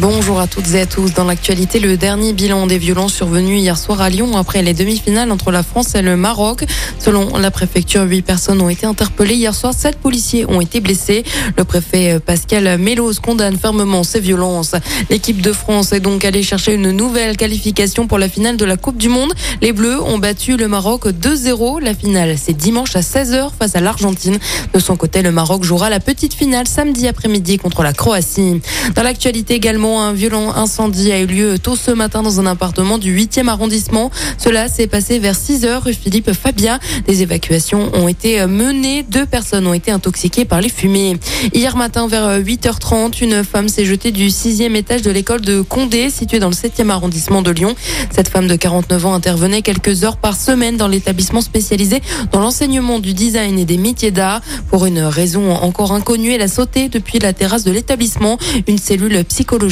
Bonjour à toutes et à tous. Dans l'actualité, le dernier bilan des violences survenues hier soir à Lyon après les demi-finales entre la France et le Maroc. Selon la préfecture, huit personnes ont été interpellées hier soir. Sept policiers ont été blessés. Le préfet euh, Pascal Mélos condamne fermement ces violences. L'équipe de France est donc allée chercher une nouvelle qualification pour la finale de la Coupe du Monde. Les Bleus ont battu le Maroc 2-0. La finale, c'est dimanche à 16h face à l'Argentine. De son côté, le Maroc jouera la petite finale samedi après-midi contre la Croatie. Dans l'actualité également, un violent incendie a eu lieu tôt ce matin dans un appartement du 8e arrondissement. Cela s'est passé vers 6 heures rue Philippe Fabien. Des évacuations ont été menées. Deux personnes ont été intoxiquées par les fumées. Hier matin, vers 8h30, une femme s'est jetée du sixième étage de l'école de Condé, située dans le 7e arrondissement de Lyon. Cette femme de 49 ans intervenait quelques heures par semaine dans l'établissement spécialisé dans l'enseignement du design et des métiers d'art. Pour une raison encore inconnue, elle a sauté depuis la terrasse de l'établissement. Une cellule psychologique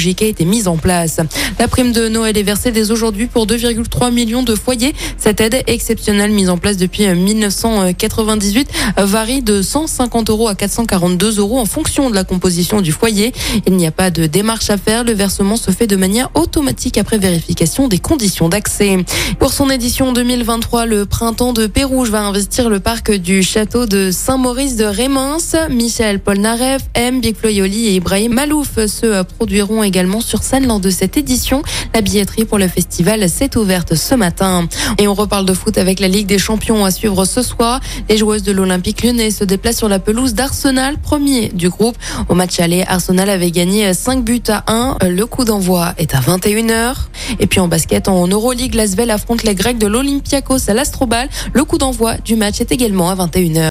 La prime de Noël est versée dès aujourd'hui pour 2,3 millions de foyers. Cette aide exceptionnelle mise en place depuis 1998 varie de 150 euros à 442 euros en fonction de la composition du foyer. Il n'y a pas de démarche à faire. Le versement se fait de manière automatique après vérification des conditions d'accès. Pour son édition 2023, le printemps de Pérouge va investir le parc du château de Saint-Maurice de Rémins. Michel Polnareff, M. Et Ibrahim Malouf se produiront également sur scène lors de cette édition. La billetterie pour le festival s'est ouverte ce matin. Et on reparle de foot avec la Ligue des Champions à suivre ce soir. Les joueuses de l'Olympique lyonnais se déplacent sur la pelouse d'Arsenal, premier du groupe. Au match aller, Arsenal avait gagné 5 buts à 1. Le coup d'envoi est à 21h. Et puis en basket, en Euroleague, Lasvel affronte les Grecs de l'Olympiakos à l'Astrobal. Le coup d'envoi du match est également à 21h.